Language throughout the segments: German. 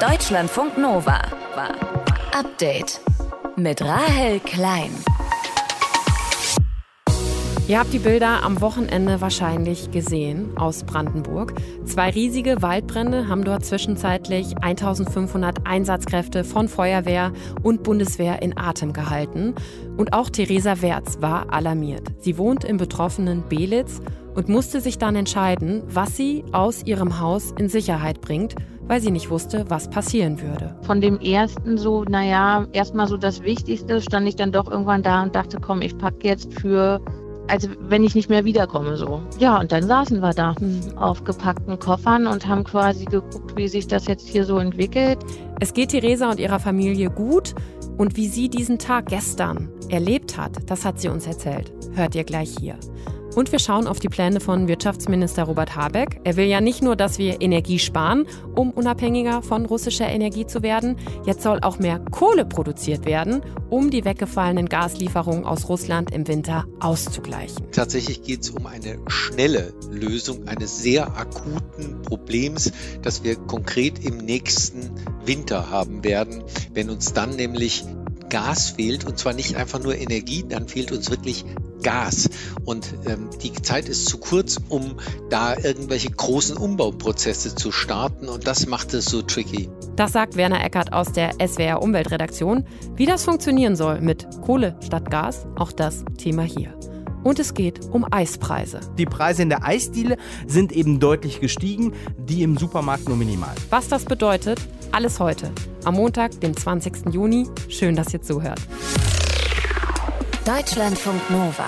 Deutschlandfunk Nova. Update mit Rahel Klein. Ihr habt die Bilder am Wochenende wahrscheinlich gesehen aus Brandenburg. Zwei riesige Waldbrände haben dort zwischenzeitlich 1500 Einsatzkräfte von Feuerwehr und Bundeswehr in Atem gehalten. Und auch Theresa Wertz war alarmiert. Sie wohnt im betroffenen Belitz und musste sich dann entscheiden, was sie aus ihrem Haus in Sicherheit bringt, weil sie nicht wusste, was passieren würde. Von dem ersten so, naja, erstmal so das Wichtigste, stand ich dann doch irgendwann da und dachte, komm, ich packe jetzt für also wenn ich nicht mehr wiederkomme so. Ja, und dann saßen wir da mhm. auf gepackten Koffern und haben quasi geguckt, wie sich das jetzt hier so entwickelt. Es geht Theresa und ihrer Familie gut und wie sie diesen Tag gestern erlebt hat, das hat sie uns erzählt. Hört ihr gleich hier. Und wir schauen auf die Pläne von Wirtschaftsminister Robert Habeck. Er will ja nicht nur, dass wir Energie sparen, um unabhängiger von russischer Energie zu werden. Jetzt soll auch mehr Kohle produziert werden, um die weggefallenen Gaslieferungen aus Russland im Winter auszugleichen. Tatsächlich geht es um eine schnelle Lösung eines sehr akuten Problems, das wir konkret im nächsten Winter haben werden, wenn uns dann nämlich Gas fehlt und zwar nicht einfach nur Energie, dann fehlt uns wirklich Gas. Und ähm, die Zeit ist zu kurz, um da irgendwelche großen Umbauprozesse zu starten. Und das macht es so tricky. Das sagt Werner Eckert aus der SWR Umweltredaktion. Wie das funktionieren soll mit Kohle statt Gas, auch das Thema hier. Und es geht um Eispreise. Die Preise in der Eisdiele sind eben deutlich gestiegen, die im Supermarkt nur minimal. Was das bedeutet, alles heute. Am Montag, dem 20. Juni. Schön, dass ihr zuhört. Deutschlandfunk Nova.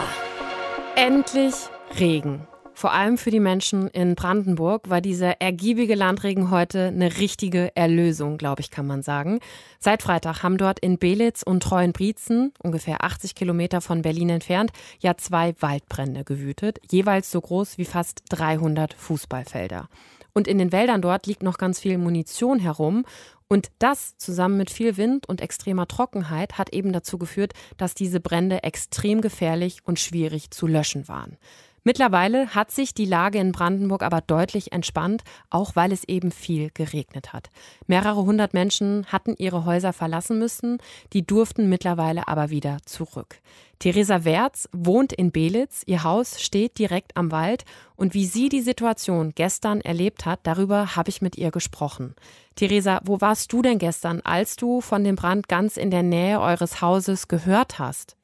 Endlich Regen. Vor allem für die Menschen in Brandenburg war dieser ergiebige Landregen heute eine richtige Erlösung, glaube ich, kann man sagen. Seit Freitag haben dort in Belitz und Treuenbrietzen, ungefähr 80 Kilometer von Berlin entfernt, ja zwei Waldbrände gewütet, jeweils so groß wie fast 300 Fußballfelder. Und in den Wäldern dort liegt noch ganz viel Munition herum. Und das zusammen mit viel Wind und extremer Trockenheit hat eben dazu geführt, dass diese Brände extrem gefährlich und schwierig zu löschen waren. Mittlerweile hat sich die Lage in Brandenburg aber deutlich entspannt, auch weil es eben viel geregnet hat. Mehrere hundert Menschen hatten ihre Häuser verlassen müssen, die durften mittlerweile aber wieder zurück. Theresa Wertz wohnt in Belitz, ihr Haus steht direkt am Wald und wie sie die Situation gestern erlebt hat, darüber habe ich mit ihr gesprochen. Theresa, wo warst du denn gestern, als du von dem Brand ganz in der Nähe eures Hauses gehört hast?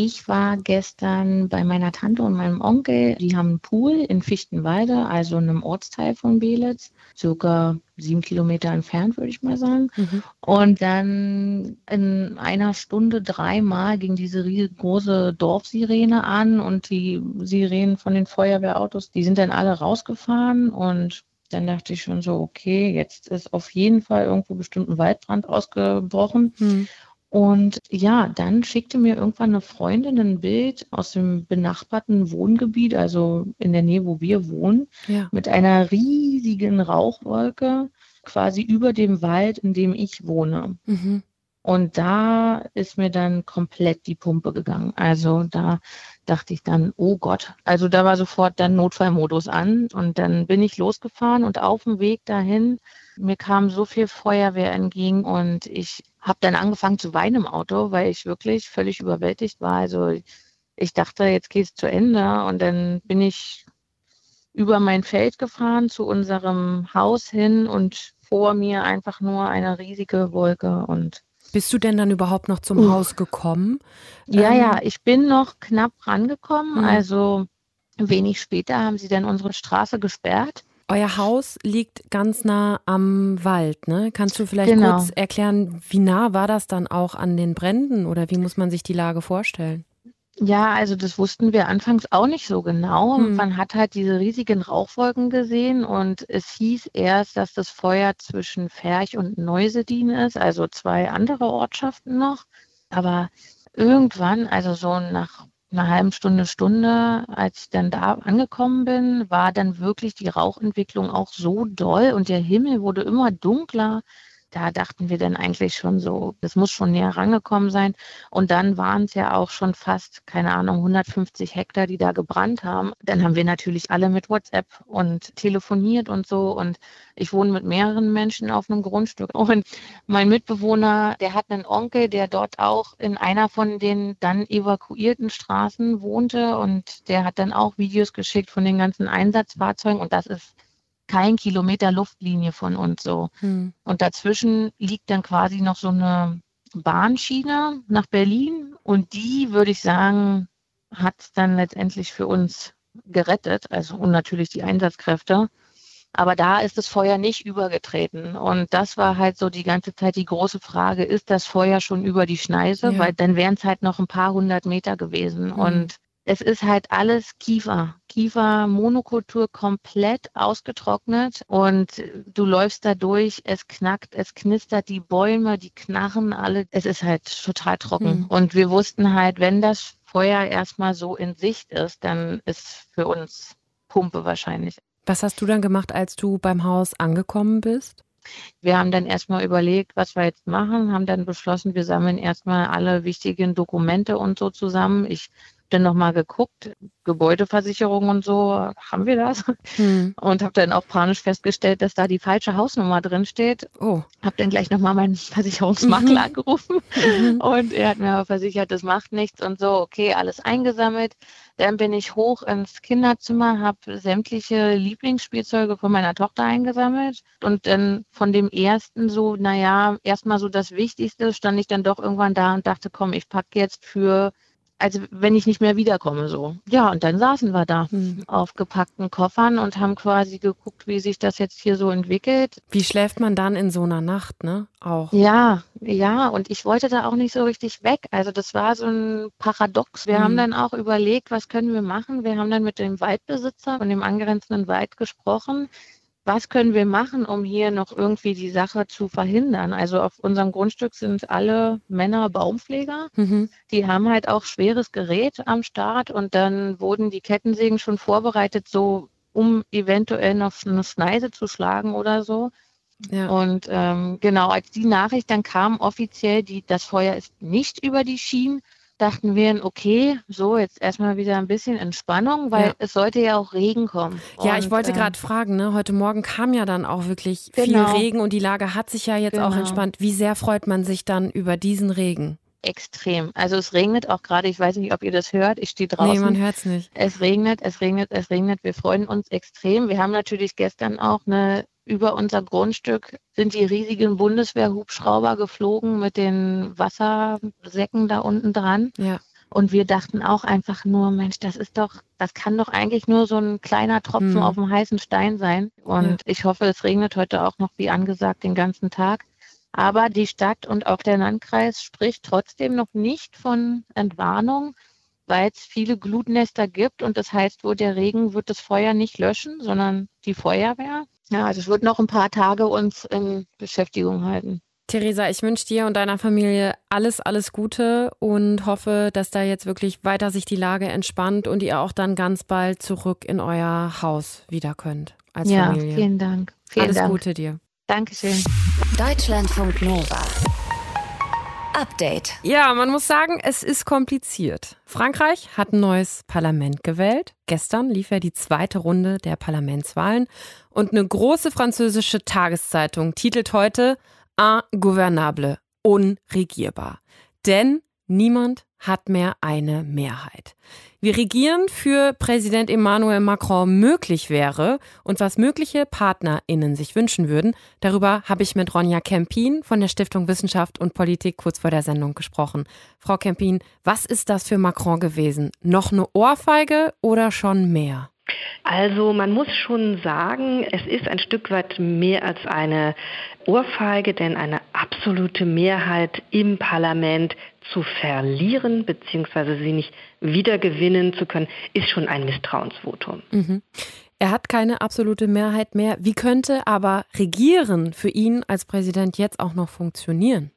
Ich war gestern bei meiner Tante und meinem Onkel. Die haben einen Pool in Fichtenwalde, also einem Ortsteil von Belitz, circa sieben Kilometer entfernt, würde ich mal sagen. Mhm. Und dann in einer Stunde dreimal ging diese riesengroße Dorfsirene an und die Sirenen von den Feuerwehrautos, die sind dann alle rausgefahren und dann dachte ich schon so, okay, jetzt ist auf jeden Fall irgendwo bestimmt ein Waldbrand ausgebrochen. Mhm. Und ja, dann schickte mir irgendwann eine Freundin ein Bild aus dem benachbarten Wohngebiet, also in der Nähe, wo wir wohnen, ja. mit einer riesigen Rauchwolke quasi über dem Wald, in dem ich wohne. Mhm. Und da ist mir dann komplett die Pumpe gegangen. Also da dachte ich dann, oh Gott. Also da war sofort dann Notfallmodus an und dann bin ich losgefahren und auf dem Weg dahin, mir kam so viel Feuerwehr entgegen und ich habe dann angefangen zu weinen im Auto, weil ich wirklich völlig überwältigt war. Also ich dachte, jetzt geht es zu Ende und dann bin ich über mein Feld gefahren zu unserem Haus hin und vor mir einfach nur eine riesige Wolke und bist du denn dann überhaupt noch zum uh. Haus gekommen? Ja, ähm, ja, ich bin noch knapp rangekommen. Mhm. Also wenig später haben sie dann unsere Straße gesperrt. Euer Haus liegt ganz nah am Wald, ne? Kannst du vielleicht genau. kurz erklären, wie nah war das dann auch an den Bränden oder wie muss man sich die Lage vorstellen? Ja, also das wussten wir anfangs auch nicht so genau. Hm. Man hat halt diese riesigen Rauchwolken gesehen und es hieß erst, dass das Feuer zwischen Ferch und Neusedin ist, also zwei andere Ortschaften noch. Aber irgendwann, also so nach einer halben Stunde, Stunde, als ich dann da angekommen bin, war dann wirklich die Rauchentwicklung auch so doll und der Himmel wurde immer dunkler. Da dachten wir dann eigentlich schon so, das muss schon näher rangekommen sein. Und dann waren es ja auch schon fast, keine Ahnung, 150 Hektar, die da gebrannt haben. Dann haben wir natürlich alle mit WhatsApp und telefoniert und so. Und ich wohne mit mehreren Menschen auf einem Grundstück. Und mein Mitbewohner, der hat einen Onkel, der dort auch in einer von den dann evakuierten Straßen wohnte. Und der hat dann auch Videos geschickt von den ganzen Einsatzfahrzeugen. Und das ist kein Kilometer Luftlinie von uns so. Hm. Und dazwischen liegt dann quasi noch so eine Bahnschiene nach Berlin und die, würde ich sagen, hat es dann letztendlich für uns gerettet, also und natürlich die Einsatzkräfte. Aber da ist das Feuer nicht übergetreten. Und das war halt so die ganze Zeit die große Frage, ist das Feuer schon über die Schneise? Ja. Weil dann wären es halt noch ein paar hundert Meter gewesen. Mhm. Und es ist halt alles Kiefer. Kiefer-Monokultur komplett ausgetrocknet und du läufst da durch, es knackt, es knistert, die Bäume, die knarren alle. Es ist halt total trocken. Mhm. Und wir wussten halt, wenn das Feuer erstmal so in Sicht ist, dann ist für uns Pumpe wahrscheinlich. Was hast du dann gemacht, als du beim Haus angekommen bist? Wir haben dann erstmal überlegt, was wir jetzt machen, haben dann beschlossen, wir sammeln erstmal alle wichtigen Dokumente und so zusammen. Ich dann nochmal geguckt, Gebäudeversicherung und so, haben wir das? Hm. Und habe dann auch panisch festgestellt, dass da die falsche Hausnummer drin steht. Oh. Habe dann gleich nochmal meinen Versicherungsmakler mhm. angerufen mhm. und er hat mir aber versichert, das macht nichts und so, okay, alles eingesammelt. Dann bin ich hoch ins Kinderzimmer, habe sämtliche Lieblingsspielzeuge von meiner Tochter eingesammelt und dann von dem ersten so, naja, erstmal so das Wichtigste, stand ich dann doch irgendwann da und dachte, komm, ich packe jetzt für also wenn ich nicht mehr wiederkomme so. Ja, und dann saßen wir da hm. auf gepackten Koffern und haben quasi geguckt, wie sich das jetzt hier so entwickelt. Wie schläft man dann in so einer Nacht, ne? Auch. Ja, ja, und ich wollte da auch nicht so richtig weg. Also das war so ein Paradox. Wir hm. haben dann auch überlegt, was können wir machen? Wir haben dann mit dem Waldbesitzer und dem angrenzenden Wald gesprochen was können wir machen, um hier noch irgendwie die Sache zu verhindern? Also auf unserem Grundstück sind alle Männer Baumpfleger. Mhm. Die haben halt auch schweres Gerät am Start und dann wurden die Kettensägen schon vorbereitet, so um eventuell noch eine Schneise zu schlagen oder so. Ja. Und ähm, genau, als die Nachricht dann kam, offiziell, die, das Feuer ist nicht über die Schienen, dachten wir, okay, so jetzt erstmal wieder ein bisschen Entspannung, weil ja. es sollte ja auch Regen kommen. Ja, und, ich wollte äh, gerade fragen, ne? heute Morgen kam ja dann auch wirklich genau. viel Regen und die Lage hat sich ja jetzt genau. auch entspannt. Wie sehr freut man sich dann über diesen Regen? Extrem. Also es regnet auch gerade, ich weiß nicht, ob ihr das hört, ich stehe draußen. Nee, man hört es nicht. Es regnet, es regnet, es regnet. Wir freuen uns extrem. Wir haben natürlich gestern auch eine über unser Grundstück sind die riesigen Bundeswehrhubschrauber geflogen mit den Wassersäcken da unten dran. Ja. Und wir dachten auch einfach nur, Mensch, das ist doch, das kann doch eigentlich nur so ein kleiner Tropfen hm. auf dem heißen Stein sein. Und ja. ich hoffe, es regnet heute auch noch wie angesagt den ganzen Tag. Aber die Stadt und auch der Landkreis spricht trotzdem noch nicht von Entwarnung, weil es viele Glutnester gibt. Und das heißt, wo der Regen wird das Feuer nicht löschen, sondern die Feuerwehr. Ja, also es wird noch ein paar Tage uns in Beschäftigung halten. Theresa, ich wünsche dir und deiner Familie alles, alles Gute und hoffe, dass da jetzt wirklich weiter sich die Lage entspannt und ihr auch dann ganz bald zurück in euer Haus wieder könnt als ja, Familie. Vielen Dank. Vielen alles Dank. Gute dir. Dankeschön. Deutschlandfunk Nova. Update. Ja, man muss sagen, es ist kompliziert. Frankreich hat ein neues Parlament gewählt. Gestern lief ja die zweite Runde der Parlamentswahlen. Und eine große französische Tageszeitung titelt heute Ingouvernable, unregierbar. Denn niemand hat mehr eine Mehrheit. Wie Regieren für Präsident Emmanuel Macron möglich wäre und was mögliche PartnerInnen sich wünschen würden, darüber habe ich mit Ronja Kempin von der Stiftung Wissenschaft und Politik kurz vor der Sendung gesprochen. Frau Kempin, was ist das für Macron gewesen? Noch eine Ohrfeige oder schon mehr? Also man muss schon sagen, es ist ein Stück weit mehr als eine Ohrfeige, denn eine absolute Mehrheit im Parlament zu verlieren bzw. sie nicht wiedergewinnen zu können, ist schon ein Misstrauensvotum. Mhm. Er hat keine absolute Mehrheit mehr. Wie könnte aber Regieren für ihn als Präsident jetzt auch noch funktionieren?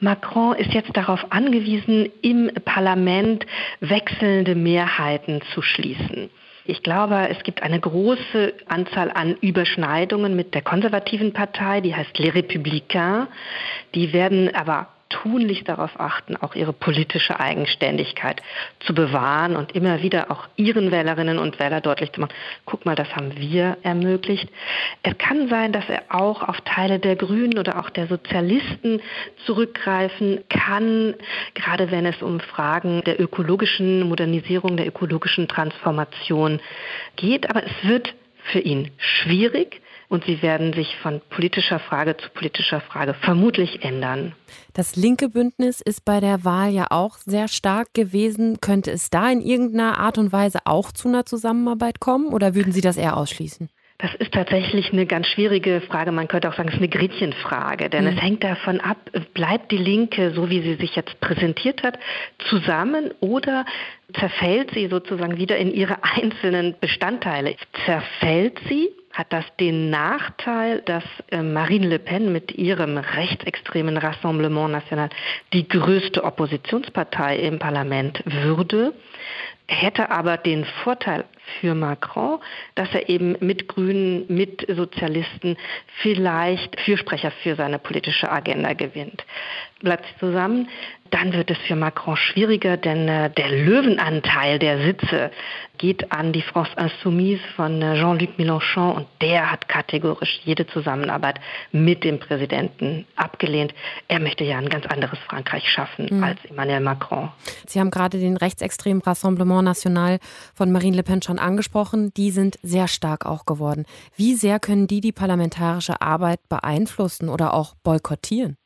Macron ist jetzt darauf angewiesen, im Parlament wechselnde Mehrheiten zu schließen. Ich glaube, es gibt eine große Anzahl an Überschneidungen mit der konservativen Partei, die heißt Les Républicains. Die werden aber tunlichst darauf achten, auch ihre politische Eigenständigkeit zu bewahren und immer wieder auch ihren Wählerinnen und Wählern deutlich zu machen, guck mal, das haben wir ermöglicht. Es kann sein, dass er auch auf Teile der Grünen oder auch der Sozialisten zurückgreifen kann, gerade wenn es um Fragen der ökologischen Modernisierung, der ökologischen Transformation geht. Aber es wird für ihn schwierig und sie werden sich von politischer Frage zu politischer Frage vermutlich ändern. Das linke Bündnis ist bei der Wahl ja auch sehr stark gewesen. Könnte es da in irgendeiner Art und Weise auch zu einer Zusammenarbeit kommen oder würden Sie das eher ausschließen? Das ist tatsächlich eine ganz schwierige Frage. Man könnte auch sagen, es ist eine Gretchenfrage, denn mhm. es hängt davon ab, bleibt die Linke, so wie sie sich jetzt präsentiert hat, zusammen oder zerfällt sie sozusagen wieder in ihre einzelnen Bestandteile? Zerfällt sie hat das den Nachteil, dass äh, Marine Le Pen mit ihrem rechtsextremen Rassemblement National die größte Oppositionspartei im Parlament würde, hätte aber den Vorteil für Macron, dass er eben mit Grünen, mit Sozialisten vielleicht Fürsprecher für seine politische Agenda gewinnt. Bleibt sie zusammen, dann wird es für Macron schwieriger, denn äh, der Löwenanteil der Sitze geht an die France Insoumise von äh, Jean-Luc Mélenchon und der hat kategorisch jede Zusammenarbeit mit dem Präsidenten abgelehnt. Er möchte ja ein ganz anderes Frankreich schaffen mhm. als Emmanuel Macron. Sie haben gerade den rechtsextremen Rassemblement National von Marine Le Pen schon angesprochen. Die sind sehr stark auch geworden. Wie sehr können die die parlamentarische Arbeit beeinflussen oder auch boykottieren?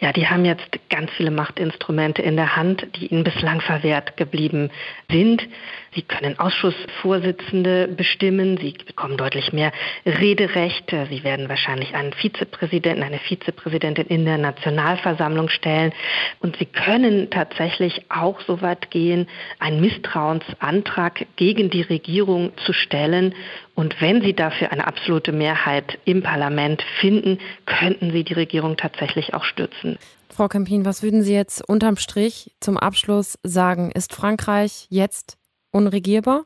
Ja, die haben jetzt ganz viele Machtinstrumente in der Hand, die ihnen bislang verwehrt geblieben sind. Sie können Ausschussvorsitzende bestimmen, sie bekommen deutlich mehr Rederechte, sie werden wahrscheinlich einen Vizepräsidenten, eine Vizepräsidentin in der Nationalversammlung stellen und sie können tatsächlich auch so weit gehen, einen Misstrauensantrag gegen die Regierung zu stellen und wenn sie dafür eine absolute Mehrheit im Parlament finden, könnten sie die Regierung tatsächlich auch stürzen. Frau Campin, was würden Sie jetzt unterm Strich zum Abschluss sagen? Ist Frankreich jetzt unregierbar?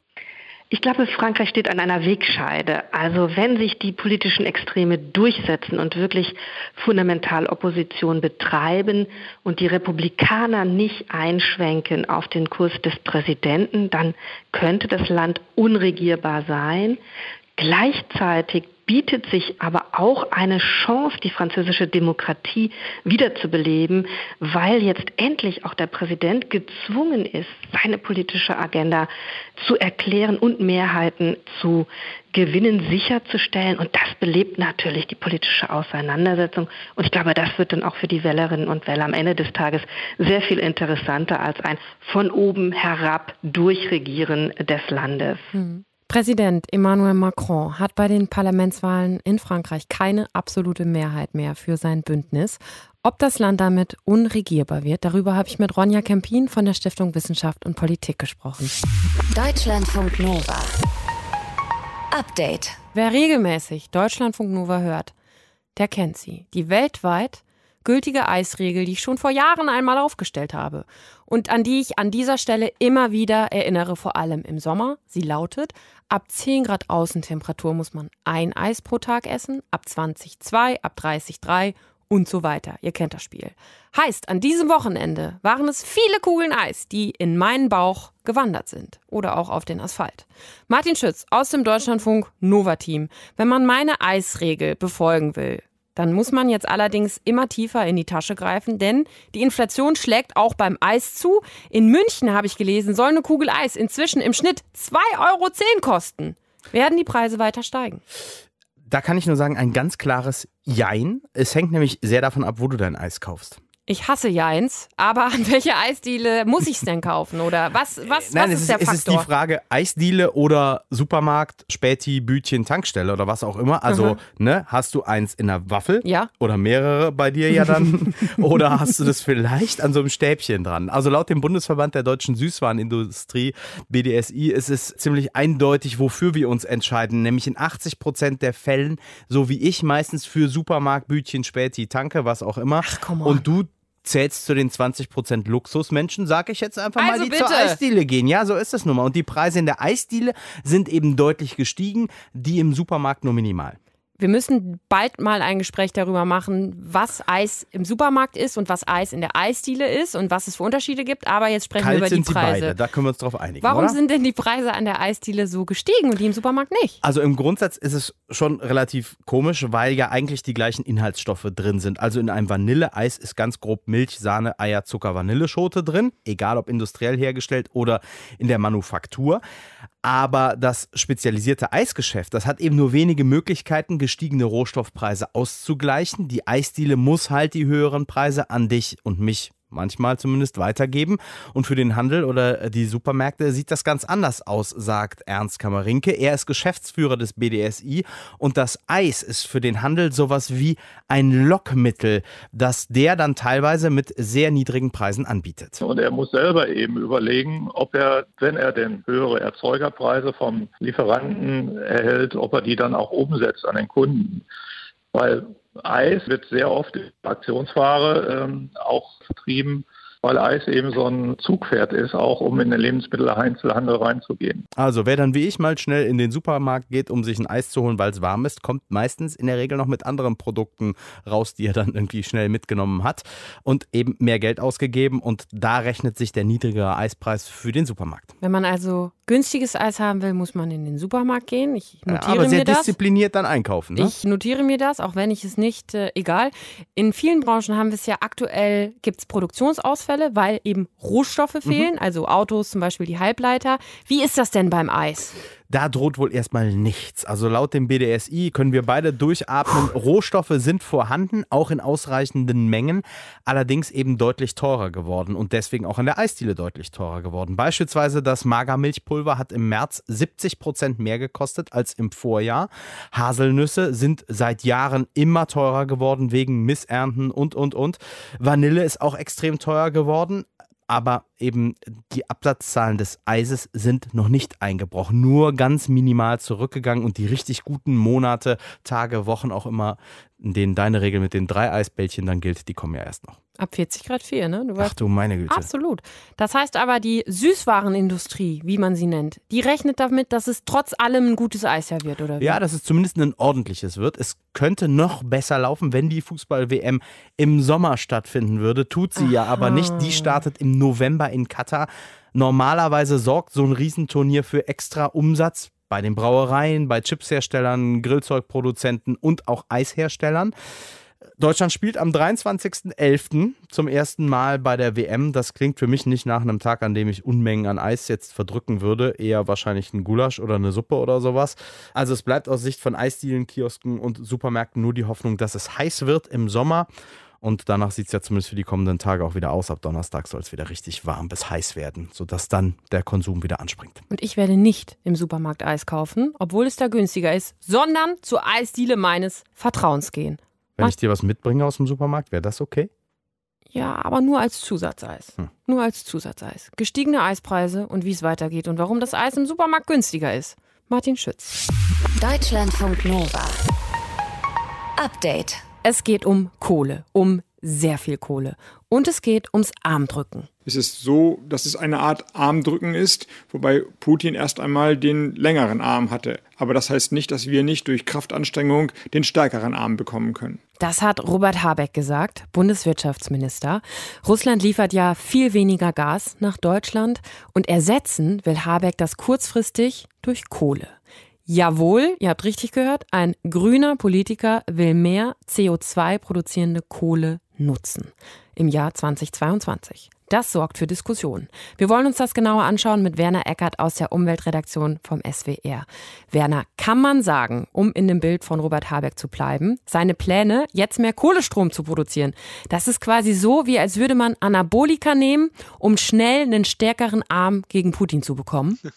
Ich glaube, Frankreich steht an einer Wegscheide. Also wenn sich die politischen Extreme durchsetzen und wirklich fundamental Opposition betreiben und die Republikaner nicht einschwenken auf den Kurs des Präsidenten, dann könnte das Land unregierbar sein. Gleichzeitig bietet sich aber auch eine Chance, die französische Demokratie wiederzubeleben, weil jetzt endlich auch der Präsident gezwungen ist, seine politische Agenda zu erklären und Mehrheiten zu gewinnen, sicherzustellen. Und das belebt natürlich die politische Auseinandersetzung. Und ich glaube, das wird dann auch für die Wählerinnen und Wähler am Ende des Tages sehr viel interessanter als ein von oben herab Durchregieren des Landes. Hm. Präsident Emmanuel Macron hat bei den Parlamentswahlen in Frankreich keine absolute Mehrheit mehr für sein Bündnis. Ob das Land damit unregierbar wird, darüber habe ich mit Ronja Kempin von der Stiftung Wissenschaft und Politik gesprochen. Deutschlandfunk Nova. Update. Wer regelmäßig Deutschlandfunk Nova hört, der kennt sie. Die weltweit gültige Eisregel, die ich schon vor Jahren einmal aufgestellt habe und an die ich an dieser Stelle immer wieder erinnere, vor allem im Sommer. Sie lautet, ab 10 Grad Außentemperatur muss man ein Eis pro Tag essen, ab 20 zwei, ab 30 drei und so weiter. Ihr kennt das Spiel. Heißt, an diesem Wochenende waren es viele Kugeln Eis, die in meinen Bauch gewandert sind oder auch auf den Asphalt. Martin Schütz aus dem Deutschlandfunk Nova Team. Wenn man meine Eisregel befolgen will, dann muss man jetzt allerdings immer tiefer in die Tasche greifen, denn die Inflation schlägt auch beim Eis zu. In München habe ich gelesen, soll eine Kugel Eis inzwischen im Schnitt 2,10 Euro kosten. Werden die Preise weiter steigen? Da kann ich nur sagen, ein ganz klares Jein. Es hängt nämlich sehr davon ab, wo du dein Eis kaufst. Ich hasse Jeins, aber an welche Eisdiele muss ich es denn kaufen? Oder was, was, Nein, was ist, ist der Faktor? Es ist die Frage, Eisdiele oder Supermarkt, Späti, Bütchen, Tankstelle oder was auch immer. Also, ne, hast du eins in der Waffel? Ja. Oder mehrere bei dir ja dann? oder hast du das vielleicht an so einem Stäbchen dran? Also laut dem Bundesverband der deutschen Süßwarenindustrie, BDSI, ist es ziemlich eindeutig, wofür wir uns entscheiden. Nämlich in 80 Prozent der Fällen, so wie ich meistens für Supermarkt, Bütchen, Späti, Tanke, was auch immer. Ach, komm on. Und du zählst zu den 20% Luxusmenschen, sage ich jetzt einfach Also mal, die bitte. zur Eisdiele gehen. Ja, so ist das nun mal. Und die Preise in der Eisdiele sind eben deutlich gestiegen, die im Supermarkt nur minimal. Wir müssen bald mal ein Gespräch darüber machen, was Eis im Supermarkt ist und was Eis in der Eisdiele ist und was es für Unterschiede gibt. Aber jetzt sprechen wir Kalt über die sind Preise. beide, da können wir uns drauf einigen. Warum oder? sind denn die Preise an der Eisdiele so gestiegen und die im Supermarkt nicht? Also im Grundsatz ist es schon relativ komisch, weil ja eigentlich die gleichen Inhaltsstoffe drin sind. Also in einem Vanilleeis ist ganz grob Milch, Sahne, Eier, Zucker, Vanilleschote drin, egal ob industriell hergestellt oder in der Manufaktur. Aber das spezialisierte Eisgeschäft, das hat eben nur wenige Möglichkeiten, gestiegene Rohstoffpreise auszugleichen. Die Eisdiele muss halt die höheren Preise an dich und mich manchmal zumindest weitergeben. Und für den Handel oder die Supermärkte sieht das ganz anders aus, sagt Ernst Kamerinke. Er ist Geschäftsführer des BDSI und das Eis ist für den Handel sowas wie ein Lockmittel, das der dann teilweise mit sehr niedrigen Preisen anbietet. Und er muss selber eben überlegen, ob er, wenn er denn höhere Erzeugerpreise vom Lieferanten erhält, ob er die dann auch umsetzt an den Kunden. Weil Eis wird sehr oft in Aktionsware ähm, auch vertrieben, weil Eis eben so ein Zugpferd ist, auch um in den Lebensmitteleinzelhandel reinzugehen. Also wer dann wie ich mal schnell in den Supermarkt geht, um sich ein Eis zu holen, weil es warm ist, kommt meistens in der Regel noch mit anderen Produkten raus, die er dann irgendwie schnell mitgenommen hat und eben mehr Geld ausgegeben und da rechnet sich der niedrigere Eispreis für den Supermarkt. Wenn man also günstiges Eis haben will, muss man in den Supermarkt gehen. Ich notiere aber sehr mir das. diszipliniert dann einkaufen. Ne? Ich notiere mir das, auch wenn ich es nicht, äh, egal. In vielen Branchen haben wir es ja aktuell, gibt es Produktionsausfälle, weil eben Rohstoffe fehlen, also Autos zum Beispiel die Halbleiter. Wie ist das denn beim Eis? Da droht wohl erstmal nichts. Also laut dem BDSI können wir beide durchatmen. Rohstoffe sind vorhanden, auch in ausreichenden Mengen, allerdings eben deutlich teurer geworden und deswegen auch an der Eisdiele deutlich teurer geworden. Beispielsweise das Magermilchpulver hat im März 70 Prozent mehr gekostet als im Vorjahr. Haselnüsse sind seit Jahren immer teurer geworden wegen Missernten und, und, und. Vanille ist auch extrem teuer geworden aber eben die Absatzzahlen des Eises sind noch nicht eingebrochen, nur ganz minimal zurückgegangen und die richtig guten Monate, Tage, Wochen auch immer, in denen deine Regel mit den drei Eisbällchen dann gilt, die kommen ja erst noch. Ab 40 Grad 4, ne? Du Ach du meine Güte. Absolut. Das heißt aber, die Süßwarenindustrie, wie man sie nennt, die rechnet damit, dass es trotz allem ein gutes Eis serviert, oder wie? Ja, dass es zumindest ein ordentliches wird. Es könnte noch besser laufen, wenn die Fußball-WM im Sommer stattfinden würde. Tut sie ja aber nicht. Die startet im November in Katar. Normalerweise sorgt so ein Riesenturnier für extra Umsatz bei den Brauereien, bei Chipsherstellern, Grillzeugproduzenten und auch Eisherstellern. Deutschland spielt am 23.11. zum ersten Mal bei der WM. Das klingt für mich nicht nach einem Tag, an dem ich Unmengen an Eis jetzt verdrücken würde. Eher wahrscheinlich ein Gulasch oder eine Suppe oder sowas. Also es bleibt aus Sicht von Eisdielen, Kiosken und Supermärkten nur die Hoffnung, dass es heiß wird im Sommer. Und danach sieht es ja zumindest für die kommenden Tage auch wieder aus. Ab Donnerstag soll es wieder richtig warm bis heiß werden, sodass dann der Konsum wieder anspringt. Und ich werde nicht im Supermarkt Eis kaufen, obwohl es da günstiger ist, sondern zur Eisdiele meines Vertrauens gehen. Wenn ich dir was mitbringe aus dem Supermarkt, wäre das okay? Ja, aber nur als Zusatzeis. Hm. Nur als Zusatzeis. Gestiegene Eispreise und wie es weitergeht und warum das Eis im Supermarkt günstiger ist. Martin Schütz. Deutschlandfunk Nova. Update. Es geht um Kohle, um sehr viel Kohle. Und es geht ums Armdrücken. Es ist so, dass es eine Art Armdrücken ist, wobei Putin erst einmal den längeren Arm hatte. Aber das heißt nicht, dass wir nicht durch Kraftanstrengung den stärkeren Arm bekommen können. Das hat Robert Habeck gesagt, Bundeswirtschaftsminister. Russland liefert ja viel weniger Gas nach Deutschland und ersetzen will Habeck das kurzfristig durch Kohle. Jawohl, ihr habt richtig gehört, ein grüner Politiker will mehr CO2 produzierende Kohle nutzen im Jahr 2022. Das sorgt für Diskussionen. Wir wollen uns das genauer anschauen mit Werner Eckert aus der Umweltredaktion vom SWR. Werner, kann man sagen, um in dem Bild von Robert Habeck zu bleiben, seine Pläne, jetzt mehr Kohlestrom zu produzieren, das ist quasi so, wie als würde man Anabolika nehmen, um schnell einen stärkeren Arm gegen Putin zu bekommen?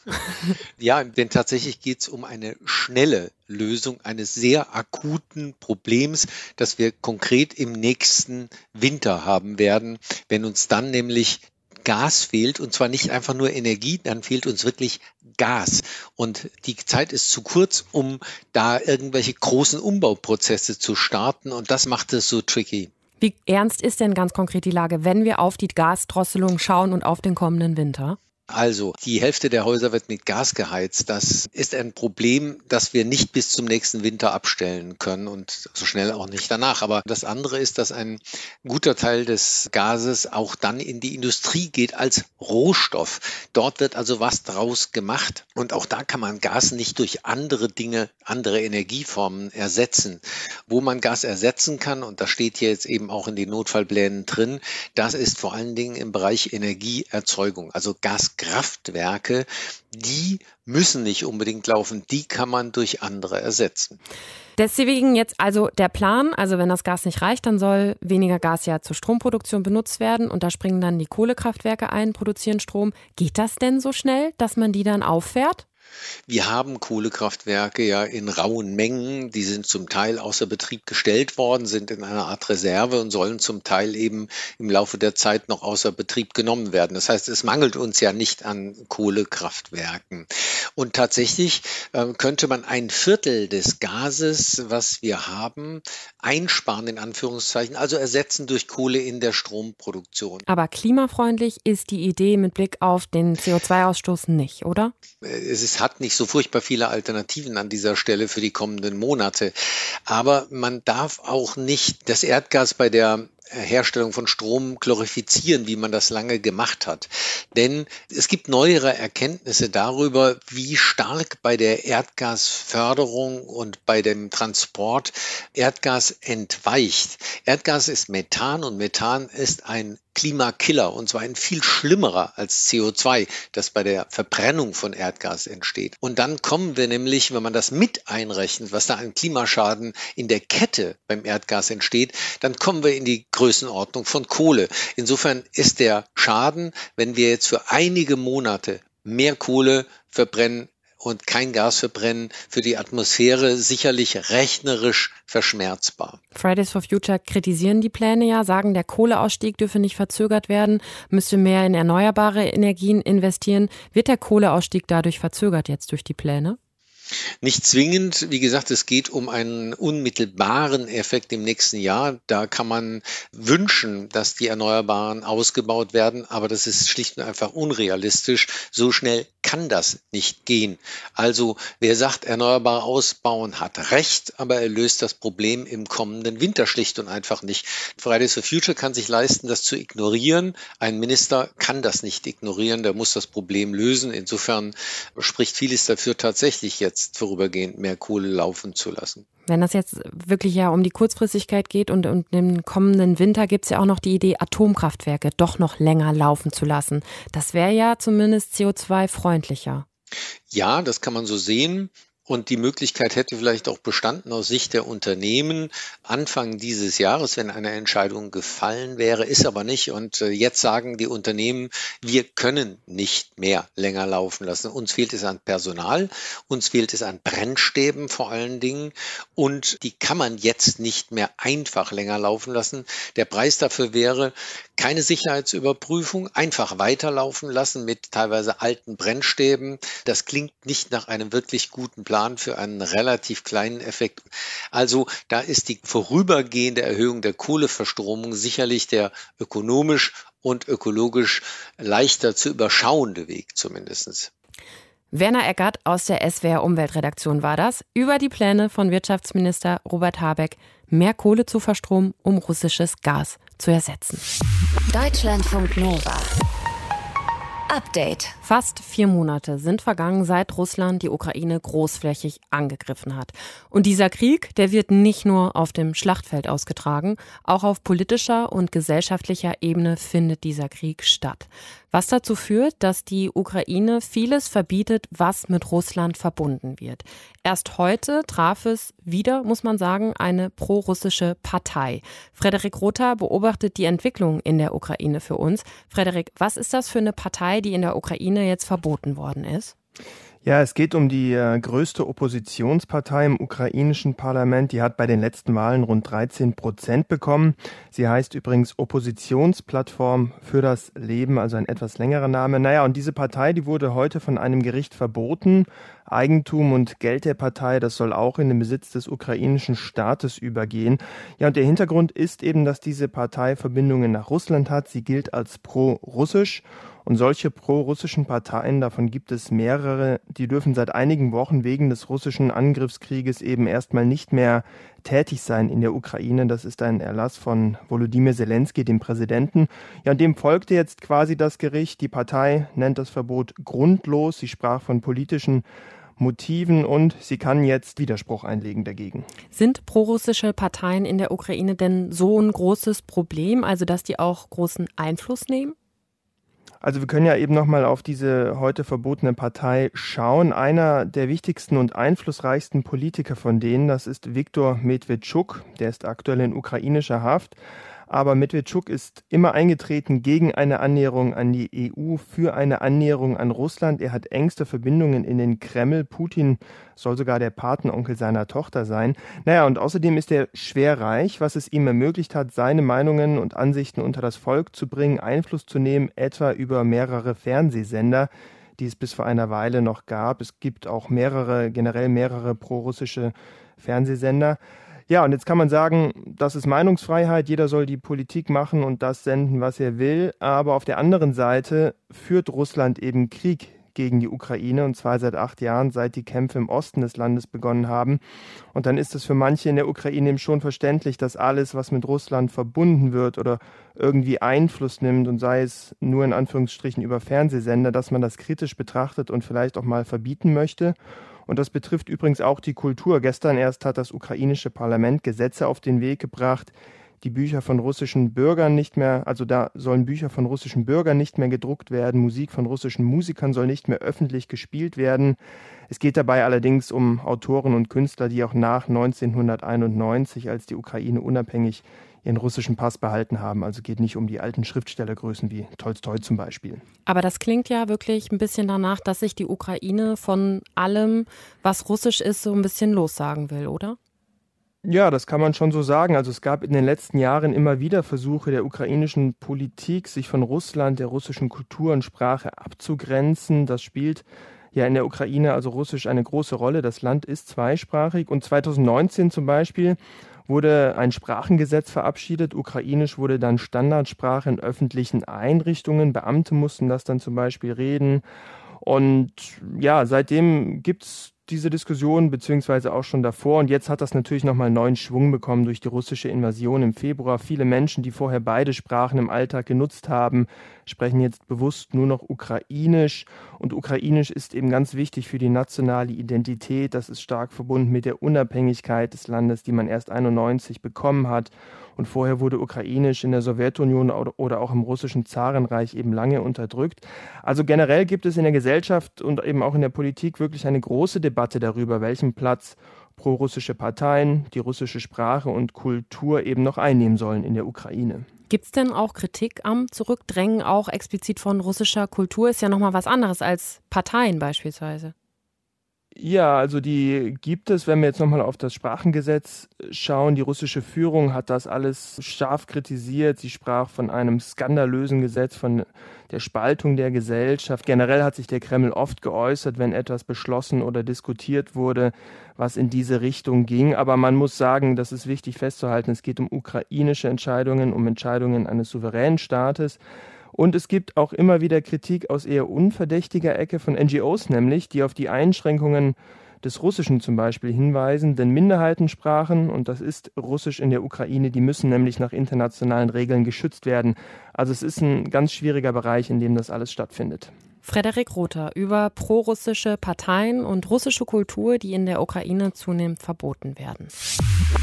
Ja, denn tatsächlich geht es um eine schnelle Lösung eines sehr akuten Problems, das wir konkret im nächsten Winter haben werden, wenn uns dann nämlich Gas fehlt und zwar nicht einfach nur Energie, dann fehlt uns wirklich Gas. Und die Zeit ist zu kurz, um da irgendwelche großen Umbauprozesse zu starten und das macht es so tricky. Wie ernst ist denn ganz konkret die Lage, wenn wir auf die Gasdrosselung schauen und auf den kommenden Winter? Also, die Hälfte der Häuser wird mit Gas geheizt. Das ist ein Problem, das wir nicht bis zum nächsten Winter abstellen können und so schnell auch nicht danach. Aber das andere ist, dass ein guter Teil des Gases auch dann in die Industrie geht als Rohstoff. Dort wird also was draus gemacht. Und auch da kann man Gas nicht durch andere Dinge, andere Energieformen ersetzen. Wo man Gas ersetzen kann, und das steht hier jetzt eben auch in den Notfallplänen drin, das ist vor allen Dingen im Bereich Energieerzeugung, also Gas Kraftwerke, die müssen nicht unbedingt laufen, die kann man durch andere ersetzen. Deswegen jetzt also der Plan, also wenn das Gas nicht reicht, dann soll weniger Gas ja zur Stromproduktion benutzt werden und da springen dann die Kohlekraftwerke ein, produzieren Strom. Geht das denn so schnell, dass man die dann auffährt? Wir haben Kohlekraftwerke ja in rauen Mengen, die sind zum Teil außer Betrieb gestellt worden, sind in einer Art Reserve und sollen zum Teil eben im Laufe der Zeit noch außer Betrieb genommen werden. Das heißt, es mangelt uns ja nicht an Kohlekraftwerken. Und tatsächlich äh, könnte man ein Viertel des Gases, was wir haben, einsparen in Anführungszeichen, also ersetzen durch Kohle in der Stromproduktion. Aber klimafreundlich ist die Idee mit Blick auf den CO2-Ausstoß nicht, oder? Es ist hat nicht so furchtbar viele Alternativen an dieser Stelle für die kommenden Monate. Aber man darf auch nicht das Erdgas bei der Herstellung von Strom glorifizieren, wie man das lange gemacht hat. Denn es gibt neuere Erkenntnisse darüber, wie stark bei der Erdgasförderung und bei dem Transport Erdgas entweicht. Erdgas ist Methan und Methan ist ein Klimakiller und zwar ein viel schlimmerer als CO2, das bei der Verbrennung von Erdgas entsteht. Und dann kommen wir nämlich, wenn man das mit einrechnet, was da an Klimaschaden in der Kette beim Erdgas entsteht, dann kommen wir in die Größenordnung von Kohle. Insofern ist der Schaden, wenn wir jetzt für einige Monate mehr Kohle verbrennen, und kein Gas verbrennen für die Atmosphäre sicherlich rechnerisch verschmerzbar. Fridays for Future kritisieren die Pläne ja, sagen, der Kohleausstieg dürfe nicht verzögert werden, müsste mehr in erneuerbare Energien investieren. Wird der Kohleausstieg dadurch verzögert jetzt durch die Pläne? Nicht zwingend. Wie gesagt, es geht um einen unmittelbaren Effekt im nächsten Jahr. Da kann man wünschen, dass die Erneuerbaren ausgebaut werden, aber das ist schlicht und einfach unrealistisch. So schnell kann das nicht gehen. Also wer sagt, erneuerbare ausbauen, hat recht, aber er löst das Problem im kommenden Winter schlicht und einfach nicht. Fridays for Future kann sich leisten, das zu ignorieren. Ein Minister kann das nicht ignorieren, der muss das Problem lösen. Insofern spricht vieles dafür, tatsächlich jetzt jetzt vorübergehend mehr Kohle laufen zu lassen. Wenn das jetzt wirklich ja um die Kurzfristigkeit geht und, und im kommenden Winter gibt es ja auch noch die Idee, Atomkraftwerke doch noch länger laufen zu lassen. Das wäre ja zumindest CO2-freundlicher. Ja, das kann man so sehen. Und die Möglichkeit hätte vielleicht auch bestanden aus Sicht der Unternehmen Anfang dieses Jahres, wenn eine Entscheidung gefallen wäre, ist aber nicht. Und äh, jetzt sagen die Unternehmen, wir können nicht mehr länger laufen lassen. Uns fehlt es an Personal, uns fehlt es an Brennstäben vor allen Dingen. Und die kann man jetzt nicht mehr einfach länger laufen lassen. Der Preis dafür wäre keine Sicherheitsüberprüfung, einfach weiterlaufen lassen mit teilweise alten Brennstäben. Das klingt nicht nach einem wirklich guten Plan. Plan für einen relativ kleinen Effekt. Also da ist die vorübergehende Erhöhung der Kohleverstromung sicherlich der ökonomisch und ökologisch leichter zu überschauende Weg zumindest. Werner Eckert aus der SWR Umweltredaktion war das über die Pläne von Wirtschaftsminister Robert Habeck, mehr Kohle zu verstromen, um russisches Gas zu ersetzen. Deutschlandfunk Nova. Update. Fast vier Monate sind vergangen, seit Russland die Ukraine großflächig angegriffen hat. Und dieser Krieg, der wird nicht nur auf dem Schlachtfeld ausgetragen, auch auf politischer und gesellschaftlicher Ebene findet dieser Krieg statt. Was dazu führt, dass die Ukraine vieles verbietet, was mit Russland verbunden wird. Erst heute traf es wieder, muss man sagen, eine prorussische Partei. Frederik Rother beobachtet die Entwicklung in der Ukraine für uns. Frederik, was ist das für eine Partei, die in der Ukraine jetzt verboten worden ist? Ja, es geht um die äh, größte Oppositionspartei im ukrainischen Parlament. Die hat bei den letzten Wahlen rund 13 Prozent bekommen. Sie heißt übrigens Oppositionsplattform für das Leben, also ein etwas längerer Name. Naja, und diese Partei, die wurde heute von einem Gericht verboten. Eigentum und Geld der Partei, das soll auch in den Besitz des ukrainischen Staates übergehen. Ja, und der Hintergrund ist eben, dass diese Partei Verbindungen nach Russland hat. Sie gilt als pro-russisch. Und solche pro-russischen Parteien, davon gibt es mehrere, die dürfen seit einigen Wochen wegen des russischen Angriffskrieges eben erstmal nicht mehr tätig sein in der Ukraine. Das ist ein Erlass von Volodymyr Zelensky, dem Präsidenten. Ja, und dem folgte jetzt quasi das Gericht. Die Partei nennt das Verbot grundlos. Sie sprach von politischen Motiven und sie kann jetzt Widerspruch einlegen dagegen. Sind prorussische Parteien in der Ukraine denn so ein großes Problem, also dass die auch großen Einfluss nehmen? Also wir können ja eben nochmal auf diese heute verbotene Partei schauen. Einer der wichtigsten und einflussreichsten Politiker von denen, das ist Viktor Medvedchuk, der ist aktuell in ukrainischer Haft. Aber Medvedchuk ist immer eingetreten gegen eine Annäherung an die EU, für eine Annäherung an Russland. Er hat engste Verbindungen in den Kreml. Putin soll sogar der Patenonkel seiner Tochter sein. Naja, und außerdem ist er schwer reich, was es ihm ermöglicht hat, seine Meinungen und Ansichten unter das Volk zu bringen, Einfluss zu nehmen, etwa über mehrere Fernsehsender die es bis vor einer Weile noch gab. Es gibt auch mehrere, generell mehrere prorussische Fernsehsender. Ja, und jetzt kann man sagen, das ist Meinungsfreiheit, jeder soll die Politik machen und das senden, was er will. Aber auf der anderen Seite führt Russland eben Krieg gegen die Ukraine und zwar seit acht Jahren, seit die Kämpfe im Osten des Landes begonnen haben. Und dann ist es für manche in der Ukraine eben schon verständlich, dass alles, was mit Russland verbunden wird oder irgendwie Einfluss nimmt und sei es nur in Anführungsstrichen über Fernsehsender, dass man das kritisch betrachtet und vielleicht auch mal verbieten möchte. Und das betrifft übrigens auch die Kultur. Gestern erst hat das ukrainische Parlament Gesetze auf den Weg gebracht, die Bücher von russischen Bürgern nicht mehr, also da sollen Bücher von russischen Bürgern nicht mehr gedruckt werden, Musik von russischen Musikern soll nicht mehr öffentlich gespielt werden. Es geht dabei allerdings um Autoren und Künstler, die auch nach 1991, als die Ukraine unabhängig ihren russischen Pass behalten haben. Also geht nicht um die alten Schriftstellergrößen wie Tolstoi zum Beispiel. Aber das klingt ja wirklich ein bisschen danach, dass sich die Ukraine von allem, was russisch ist, so ein bisschen lossagen will, oder? Ja, das kann man schon so sagen. Also es gab in den letzten Jahren immer wieder Versuche der ukrainischen Politik, sich von Russland, der russischen Kultur und Sprache abzugrenzen. Das spielt ja in der Ukraine, also Russisch, eine große Rolle. Das Land ist zweisprachig und 2019 zum Beispiel wurde ein Sprachengesetz verabschiedet. Ukrainisch wurde dann Standardsprache in öffentlichen Einrichtungen. Beamte mussten das dann zum Beispiel reden. Und ja, seitdem gibt es diese Diskussion, beziehungsweise auch schon davor. Und jetzt hat das natürlich nochmal neuen Schwung bekommen durch die russische Invasion im Februar. Viele Menschen, die vorher beide Sprachen im Alltag genutzt haben, sprechen jetzt bewusst nur noch Ukrainisch. Und Ukrainisch ist eben ganz wichtig für die nationale Identität. Das ist stark verbunden mit der Unabhängigkeit des Landes, die man erst 91 bekommen hat. Und vorher wurde Ukrainisch in der Sowjetunion oder auch im russischen Zarenreich eben lange unterdrückt. Also generell gibt es in der Gesellschaft und eben auch in der Politik wirklich eine große Debatte darüber, welchen Platz prorussische Parteien, die russische Sprache und Kultur eben noch einnehmen sollen in der Ukraine. Gibt es denn auch Kritik am Zurückdrängen, auch explizit von russischer Kultur? Ist ja nochmal was anderes als Parteien beispielsweise. Ja, also die gibt es, wenn wir jetzt nochmal auf das Sprachengesetz schauen. Die russische Führung hat das alles scharf kritisiert. Sie sprach von einem skandalösen Gesetz, von der Spaltung der Gesellschaft. Generell hat sich der Kreml oft geäußert, wenn etwas beschlossen oder diskutiert wurde, was in diese Richtung ging. Aber man muss sagen, das ist wichtig festzuhalten, es geht um ukrainische Entscheidungen, um Entscheidungen eines souveränen Staates. Und es gibt auch immer wieder Kritik aus eher unverdächtiger Ecke von NGOs, nämlich, die auf die Einschränkungen des Russischen zum Beispiel hinweisen, denn Minderheitensprachen, und das ist Russisch in der Ukraine, die müssen nämlich nach internationalen Regeln geschützt werden. Also es ist ein ganz schwieriger Bereich, in dem das alles stattfindet. Frederik Rother über prorussische Parteien und russische Kultur, die in der Ukraine zunehmend verboten werden.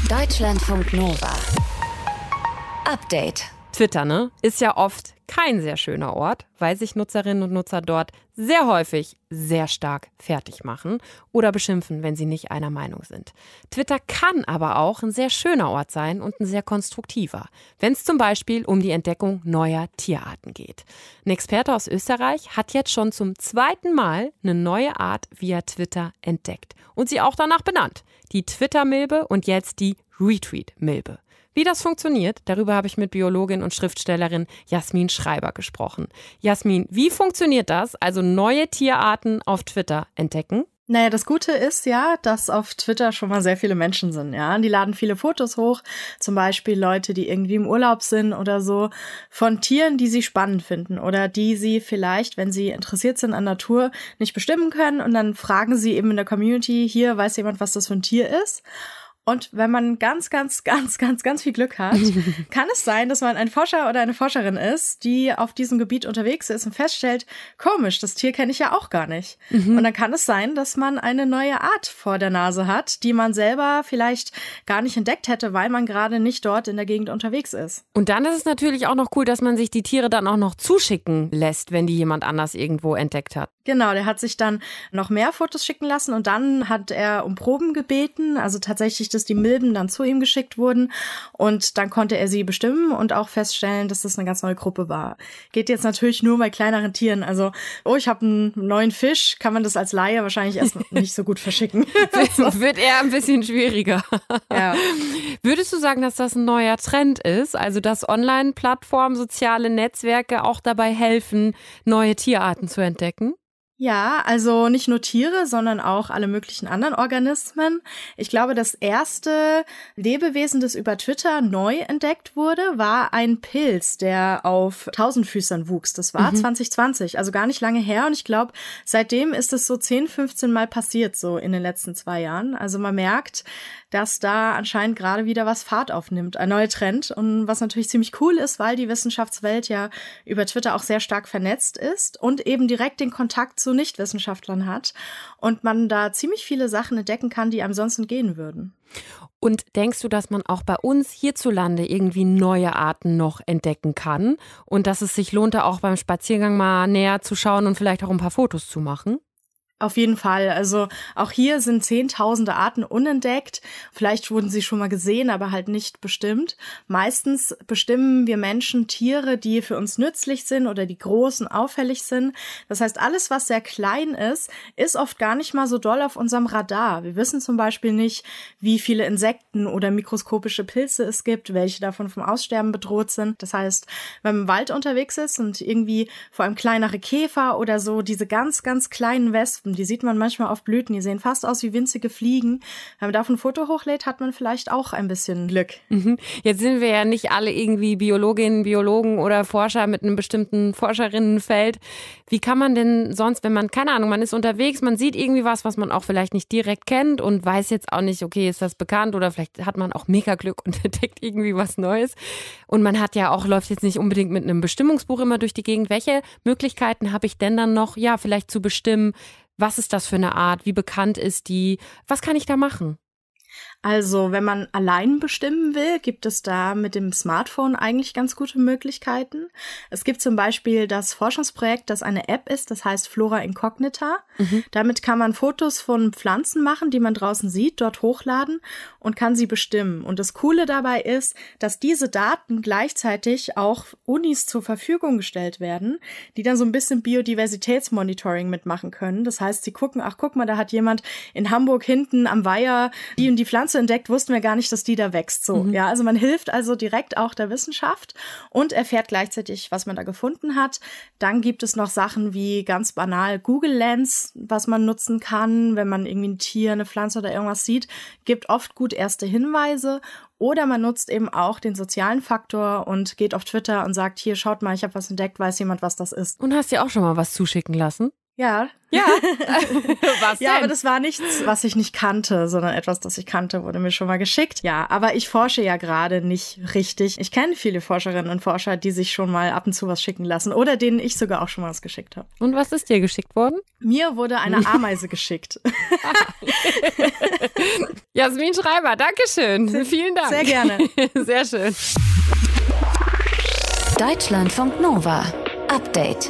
Deutschlandfunk Nova. Update. Twitter, ne, ist ja oft kein sehr schöner Ort, weil sich Nutzerinnen und Nutzer dort sehr häufig sehr stark fertig machen oder beschimpfen, wenn sie nicht einer Meinung sind. Twitter kann aber auch ein sehr schöner Ort sein und ein sehr konstruktiver, wenn es zum Beispiel um die Entdeckung neuer Tierarten geht. Ein Experte aus Österreich hat jetzt schon zum zweiten Mal eine neue Art via Twitter entdeckt und sie auch danach benannt. Die Twitter-Milbe und jetzt die Retweet-Milbe. Wie das funktioniert, darüber habe ich mit Biologin und Schriftstellerin Jasmin Schreiber gesprochen. Jasmin, wie funktioniert das? Also neue Tierarten auf Twitter entdecken? Naja, das Gute ist ja, dass auf Twitter schon mal sehr viele Menschen sind, ja. Die laden viele Fotos hoch, zum Beispiel Leute, die irgendwie im Urlaub sind oder so, von Tieren, die sie spannend finden oder die sie vielleicht, wenn sie interessiert sind an Natur, nicht bestimmen können und dann fragen sie eben in der Community, hier weiß jemand, was das für ein Tier ist. Und wenn man ganz, ganz, ganz, ganz, ganz viel Glück hat, kann es sein, dass man ein Forscher oder eine Forscherin ist, die auf diesem Gebiet unterwegs ist und feststellt, komisch, das Tier kenne ich ja auch gar nicht. Mhm. Und dann kann es sein, dass man eine neue Art vor der Nase hat, die man selber vielleicht gar nicht entdeckt hätte, weil man gerade nicht dort in der Gegend unterwegs ist. Und dann ist es natürlich auch noch cool, dass man sich die Tiere dann auch noch zuschicken lässt, wenn die jemand anders irgendwo entdeckt hat. Genau, der hat sich dann noch mehr Fotos schicken lassen und dann hat er um Proben gebeten, also tatsächlich dass die Milben dann zu ihm geschickt wurden und dann konnte er sie bestimmen und auch feststellen, dass das eine ganz neue Gruppe war. Geht jetzt natürlich nur bei kleineren Tieren. Also, oh, ich habe einen neuen Fisch, kann man das als Laie wahrscheinlich erst nicht so gut verschicken. Wird eher ein bisschen schwieriger. Ja. Würdest du sagen, dass das ein neuer Trend ist? Also, dass Online-Plattformen, soziale Netzwerke auch dabei helfen, neue Tierarten zu entdecken? Ja, also nicht nur Tiere, sondern auch alle möglichen anderen Organismen. Ich glaube, das erste Lebewesen, das über Twitter neu entdeckt wurde, war ein Pilz, der auf Tausendfüßern wuchs. Das war mhm. 2020, also gar nicht lange her. Und ich glaube, seitdem ist es so 10, 15 Mal passiert, so in den letzten zwei Jahren. Also man merkt, dass da anscheinend gerade wieder was Fahrt aufnimmt, ein neuer Trend. Und was natürlich ziemlich cool ist, weil die Wissenschaftswelt ja über Twitter auch sehr stark vernetzt ist und eben direkt den Kontakt zu Nichtwissenschaftlern hat und man da ziemlich viele Sachen entdecken kann, die einem sonst entgehen würden. Und denkst du, dass man auch bei uns hierzulande irgendwie neue Arten noch entdecken kann und dass es sich lohnt, da auch beim Spaziergang mal näher zu schauen und vielleicht auch ein paar Fotos zu machen? Auf jeden Fall. Also auch hier sind zehntausende Arten unentdeckt. Vielleicht wurden sie schon mal gesehen, aber halt nicht bestimmt. Meistens bestimmen wir Menschen Tiere, die für uns nützlich sind oder die groß und auffällig sind. Das heißt, alles, was sehr klein ist, ist oft gar nicht mal so doll auf unserem Radar. Wir wissen zum Beispiel nicht, wie viele Insekten oder mikroskopische Pilze es gibt, welche davon vom Aussterben bedroht sind. Das heißt, wenn man im Wald unterwegs ist und irgendwie vor allem kleinere Käfer oder so diese ganz, ganz kleinen Wespen Wespen, die sieht man manchmal auf Blüten, die sehen fast aus wie winzige Fliegen. Wenn man davon ein Foto hochlädt, hat man vielleicht auch ein bisschen Glück. Mhm. Jetzt sind wir ja nicht alle irgendwie Biologinnen, Biologen oder Forscher mit einem bestimmten Forscherinnenfeld. Wie kann man denn sonst, wenn man, keine Ahnung, man ist unterwegs, man sieht irgendwie was, was man auch vielleicht nicht direkt kennt und weiß jetzt auch nicht, okay, ist das bekannt oder vielleicht hat man auch mega Glück und entdeckt irgendwie was Neues. Und man hat ja auch, läuft jetzt nicht unbedingt mit einem Bestimmungsbuch immer durch die Gegend. Welche Möglichkeiten habe ich denn dann noch, ja, vielleicht zu bestimmen, was ist das für eine Art? Wie bekannt ist die? Was kann ich da machen? Also, wenn man allein bestimmen will, gibt es da mit dem Smartphone eigentlich ganz gute Möglichkeiten. Es gibt zum Beispiel das Forschungsprojekt, das eine App ist, das heißt Flora Incognita. Mhm. Damit kann man Fotos von Pflanzen machen, die man draußen sieht, dort hochladen und kann sie bestimmen. Und das Coole dabei ist, dass diese Daten gleichzeitig auch Unis zur Verfügung gestellt werden, die dann so ein bisschen Biodiversitätsmonitoring mitmachen können. Das heißt, sie gucken, ach guck mal, da hat jemand in Hamburg hinten am Weiher die und die Pflanze Pflanze entdeckt, wussten wir gar nicht, dass die da wächst. So, mhm. ja, also man hilft also direkt auch der Wissenschaft und erfährt gleichzeitig, was man da gefunden hat. Dann gibt es noch Sachen wie ganz banal Google Lens, was man nutzen kann, wenn man irgendwie ein Tier, eine Pflanze oder irgendwas sieht, gibt oft gut erste Hinweise oder man nutzt eben auch den sozialen Faktor und geht auf Twitter und sagt, hier, schaut mal, ich habe was entdeckt, weiß jemand, was das ist. Und hast dir auch schon mal was zuschicken lassen? Ja. Ja. was denn? Ja, aber das war nichts, was ich nicht kannte, sondern etwas, das ich kannte, wurde mir schon mal geschickt. Ja, aber ich forsche ja gerade nicht richtig. Ich kenne viele Forscherinnen und Forscher, die sich schon mal ab und zu was schicken lassen oder denen ich sogar auch schon mal was geschickt habe. Und was ist dir geschickt worden? Mir wurde eine Ameise geschickt. Jasmin Schreiber, Dankeschön. Vielen Dank. Sehr gerne. Sehr schön. Deutschlandfunk Nova. Update.